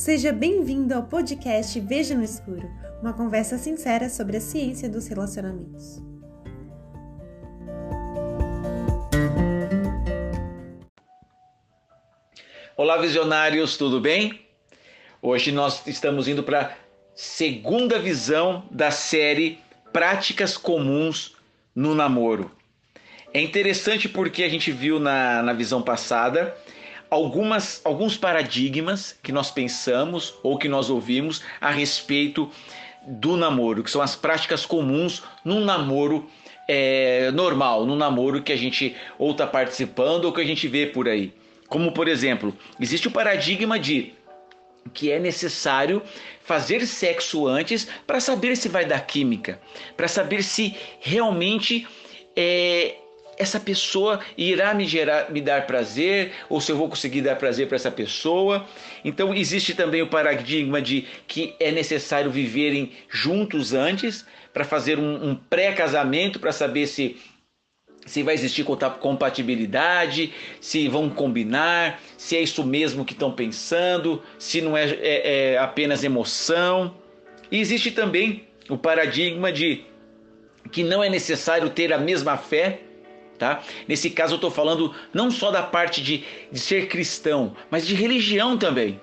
Seja bem-vindo ao podcast Veja no Escuro, uma conversa sincera sobre a ciência dos relacionamentos. Olá, visionários, tudo bem? Hoje nós estamos indo para a segunda visão da série Práticas Comuns no Namoro. É interessante porque a gente viu na, na visão passada algumas, alguns paradigmas que nós pensamos ou que nós ouvimos a respeito do namoro, que são as práticas comuns num namoro é, normal, num namoro que a gente ou está participando ou que a gente vê por aí. Como, por exemplo, existe o paradigma de que é necessário fazer sexo antes para saber se vai dar química, para saber se realmente é, essa pessoa irá me gerar, me dar prazer, ou se eu vou conseguir dar prazer para essa pessoa. Então existe também o paradigma de que é necessário viverem juntos antes para fazer um, um pré-casamento para saber se se vai existir compatibilidade, se vão combinar, se é isso mesmo que estão pensando, se não é, é, é apenas emoção. E existe também o paradigma de que não é necessário ter a mesma fé Tá? Nesse caso eu estou falando não só da parte de, de ser cristão, mas de religião também.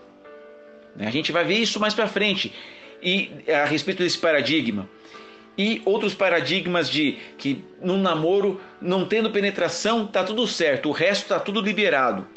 Né? A gente vai ver isso mais para frente e a respeito desse paradigma e outros paradigmas de que no namoro não tendo penetração tá tudo certo, o resto tá tudo liberado.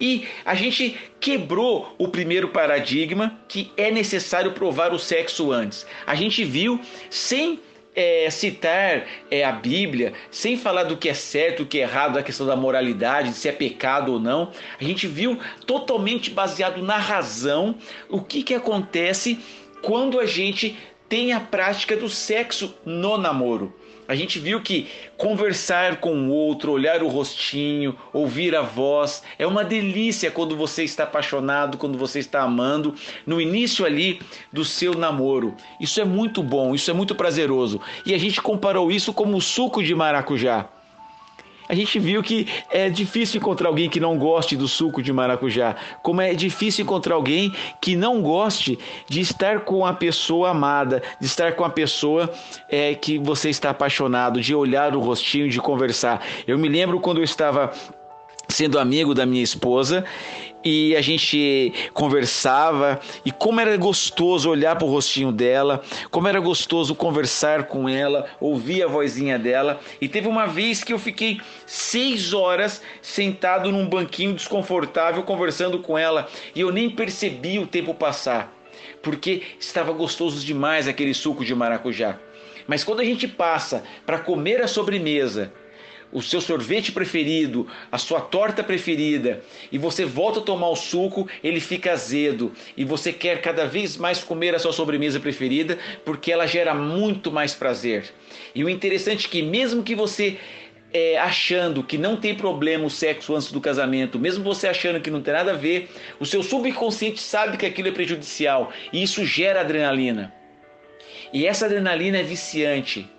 E a gente quebrou o primeiro paradigma que é necessário provar o sexo antes. A gente viu sem é, citar é, a Bíblia, sem falar do que é certo, o que é errado, da questão da moralidade, se é pecado ou não, a gente viu totalmente baseado na razão o que, que acontece quando a gente tem a prática do sexo no namoro. A gente viu que conversar com o outro, olhar o rostinho, ouvir a voz, é uma delícia quando você está apaixonado, quando você está amando, no início ali do seu namoro. Isso é muito bom, isso é muito prazeroso. E a gente comparou isso como o suco de maracujá a gente viu que é difícil encontrar alguém que não goste do suco de maracujá, como é difícil encontrar alguém que não goste de estar com a pessoa amada, de estar com a pessoa é, que você está apaixonado, de olhar o rostinho, de conversar. Eu me lembro quando eu estava sendo amigo da minha esposa e a gente conversava e como era gostoso olhar para o rostinho dela, como era gostoso conversar com ela, ouvir a vozinha dela. E teve uma vez que eu fiquei seis horas sentado num banquinho desconfortável conversando com ela e eu nem percebi o tempo passar, porque estava gostoso demais aquele suco de maracujá. Mas quando a gente passa para comer a sobremesa, o seu sorvete preferido, a sua torta preferida, e você volta a tomar o suco, ele fica azedo, e você quer cada vez mais comer a sua sobremesa preferida, porque ela gera muito mais prazer. E o interessante é que mesmo que você é, achando que não tem problema o sexo antes do casamento, mesmo você achando que não tem nada a ver, o seu subconsciente sabe que aquilo é prejudicial e isso gera adrenalina. E essa adrenalina é viciante.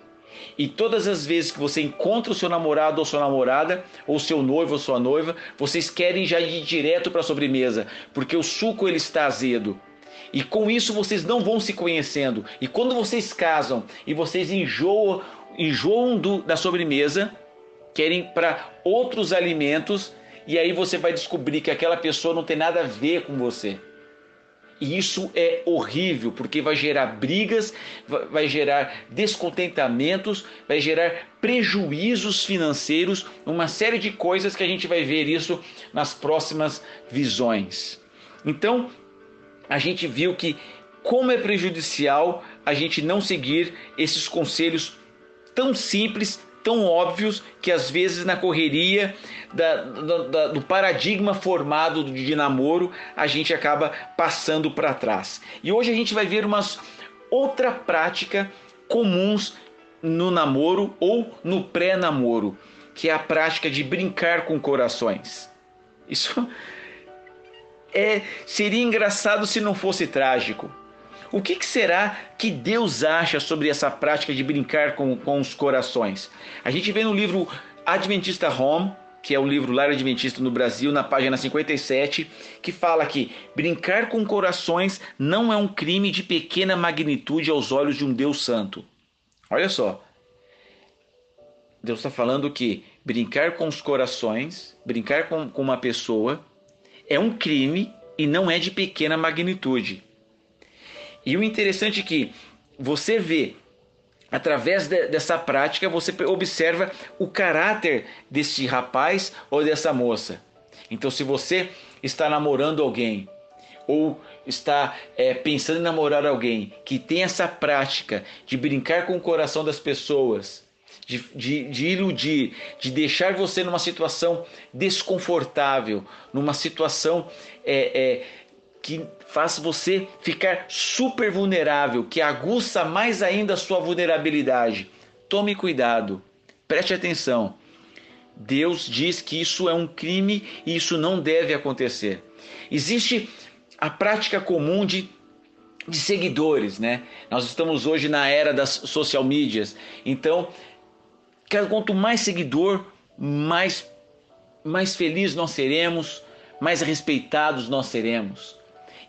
E todas as vezes que você encontra o seu namorado ou sua namorada, ou seu noivo ou sua noiva, vocês querem já ir direto para a sobremesa, porque o suco ele está azedo. E com isso vocês não vão se conhecendo. E quando vocês casam e vocês enjoam, enjoam do, da sobremesa, querem para outros alimentos, e aí você vai descobrir que aquela pessoa não tem nada a ver com você. E isso é horrível, porque vai gerar brigas, vai gerar descontentamentos, vai gerar prejuízos financeiros, uma série de coisas que a gente vai ver isso nas próximas visões. Então, a gente viu que como é prejudicial a gente não seguir esses conselhos tão simples, tão óbvios que às vezes na correria da, da, do paradigma formado de namoro a gente acaba passando para trás. E hoje a gente vai ver umas outra prática comuns no namoro ou no pré-namoro, que é a prática de brincar com corações. Isso é seria engraçado se não fosse trágico. O que, que, será que Deus acha sobre essa prática de brincar com, com os corações? A gente vê no livro Adventista Home, que é o livro Lar Adventista no Brasil, na página 57, que fala que brincar com corações não é um crime de pequena magnitude aos olhos de um Deus santo. Olha só. Deus está falando que brincar com os corações, brincar com, com uma pessoa, é um crime e não é de pequena magnitude. E o interessante é que você vê através de, dessa prática, você observa o caráter desse rapaz ou dessa moça. Então, se você está namorando alguém ou está é, pensando em namorar alguém que tem essa prática de brincar com o coração das pessoas, de, de, de, iludir, de deixar você numa situação desconfortável, numa situação é, é, que faz você ficar super vulnerável, que aguça mais ainda a sua vulnerabilidade. Tome cuidado, preste atenção. Deus diz que isso é um crime e isso não deve acontecer. Existe a prática comum de, de seguidores, né? Nós estamos hoje na era das social medias, então quanto mais seguidor, mais mais feliz nós seremos, mais respeitados nós seremos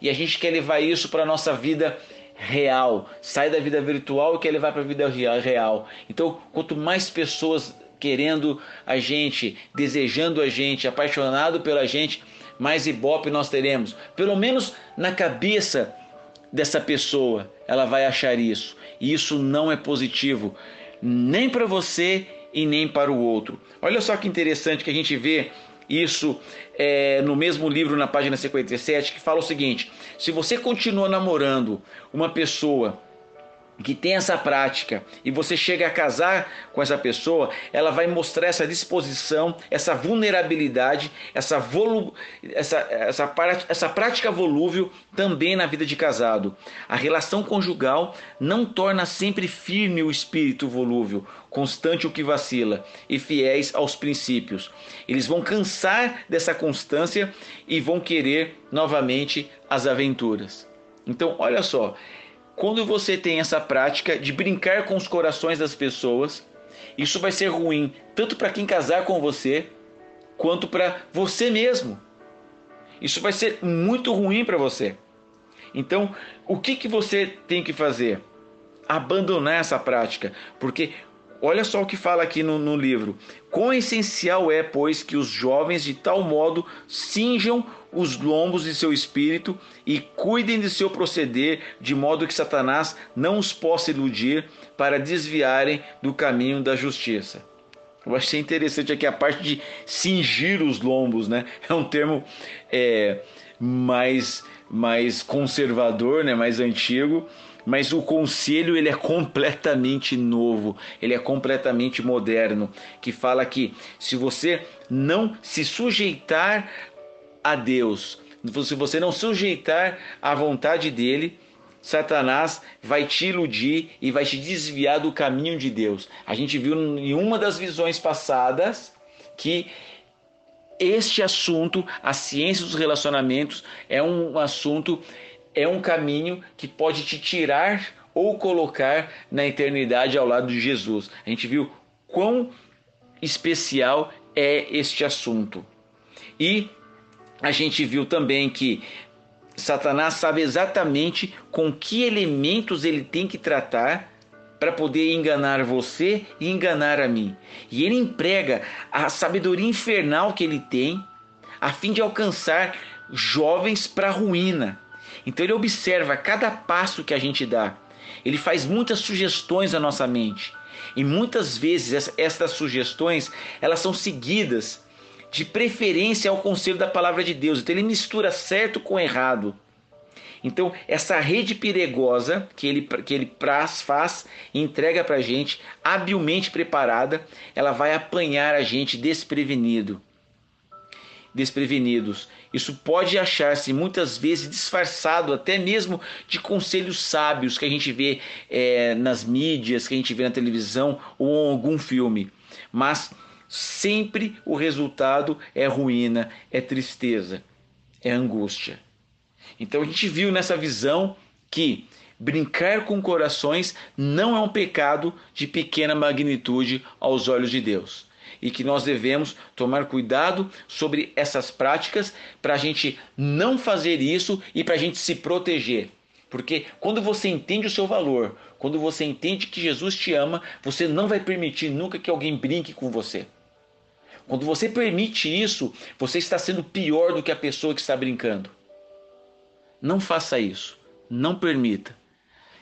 e a gente quer levar isso para a nossa vida real. Sai da vida virtual e quer levar para a vida real. Então, quanto mais pessoas querendo a gente, desejando a gente, apaixonado pela gente, mais ibope nós teremos. Pelo menos na cabeça dessa pessoa, ela vai achar isso. E isso não é positivo, nem para você e nem para o outro. Olha só que interessante que a gente vê isso é, no mesmo livro, na página 57, que fala o seguinte: se você continua namorando uma pessoa que tem essa prática e você chega a casar com essa pessoa, ela vai mostrar essa disposição, essa vulnerabilidade, essa, volu essa, essa, essa prática volúvel também na vida de casado. A relação conjugal não torna sempre firme o espírito volúvel, constante o que vacila e fiéis aos princípios. Eles vão cansar dessa constância e vão querer novamente as aventuras. Então, olha só, quando você tem essa prática de brincar com os corações das pessoas, isso vai ser ruim tanto para quem casar com você, quanto para você mesmo. Isso vai ser muito ruim para você. Então, o que, que você tem que fazer? Abandonar essa prática, porque olha só o que fala aqui no, no livro. Quão essencial é, pois, que os jovens de tal modo cinjam os lombos de seu espírito e cuidem de seu proceder, de modo que Satanás não os possa iludir para desviarem do caminho da justiça. Eu achei interessante aqui a parte de cingir os lombos, né? É um termo é, mais, mais conservador, né? mais antigo, mas o conselho ele é completamente novo, ele é completamente moderno, que fala que se você não se sujeitar a Deus, se você não sujeitar à vontade dele, Satanás vai te iludir e vai te desviar do caminho de Deus. A gente viu em uma das visões passadas que este assunto, a ciência dos relacionamentos, é um assunto, é um caminho que pode te tirar ou colocar na eternidade ao lado de Jesus. A gente viu quão especial é este assunto. E a gente viu também que Satanás sabe exatamente com que elementos ele tem que tratar para poder enganar você e enganar a mim. E ele emprega a sabedoria infernal que ele tem a fim de alcançar jovens para a ruína. Então ele observa cada passo que a gente dá. Ele faz muitas sugestões à nossa mente. E muitas vezes essas sugestões, elas são seguidas de preferência ao conselho da palavra de Deus. Então ele mistura certo com errado. Então, essa rede perigosa que ele, que ele praz, faz e entrega para a gente, habilmente preparada, ela vai apanhar a gente desprevenido. Desprevenidos. Isso pode achar-se muitas vezes disfarçado até mesmo de conselhos sábios que a gente vê é, nas mídias, que a gente vê na televisão ou em algum filme. Mas sempre o resultado é ruína, é tristeza, é angústia. Então a gente viu nessa visão que brincar com corações não é um pecado de pequena magnitude aos olhos de Deus. e que nós devemos tomar cuidado sobre essas práticas para a gente não fazer isso e para a gente se proteger. Porque quando você entende o seu valor, quando você entende que Jesus te ama, você não vai permitir nunca que alguém brinque com você. Quando você permite isso, você está sendo pior do que a pessoa que está brincando. Não faça isso. Não permita.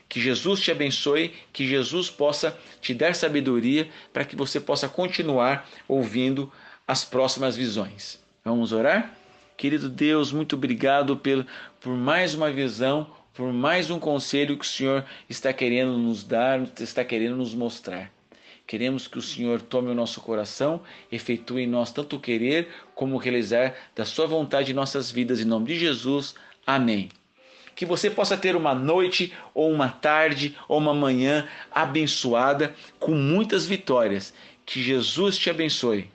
Que Jesus te abençoe, que Jesus possa te dar sabedoria para que você possa continuar ouvindo as próximas visões. Vamos orar? Querido Deus, muito obrigado por, por mais uma visão, por mais um conselho que o Senhor está querendo nos dar, está querendo nos mostrar. Queremos que o Senhor tome o nosso coração, efetue em nós tanto querer como realizar da Sua vontade em nossas vidas. Em nome de Jesus. Amém. Que você possa ter uma noite, ou uma tarde, ou uma manhã abençoada, com muitas vitórias. Que Jesus te abençoe.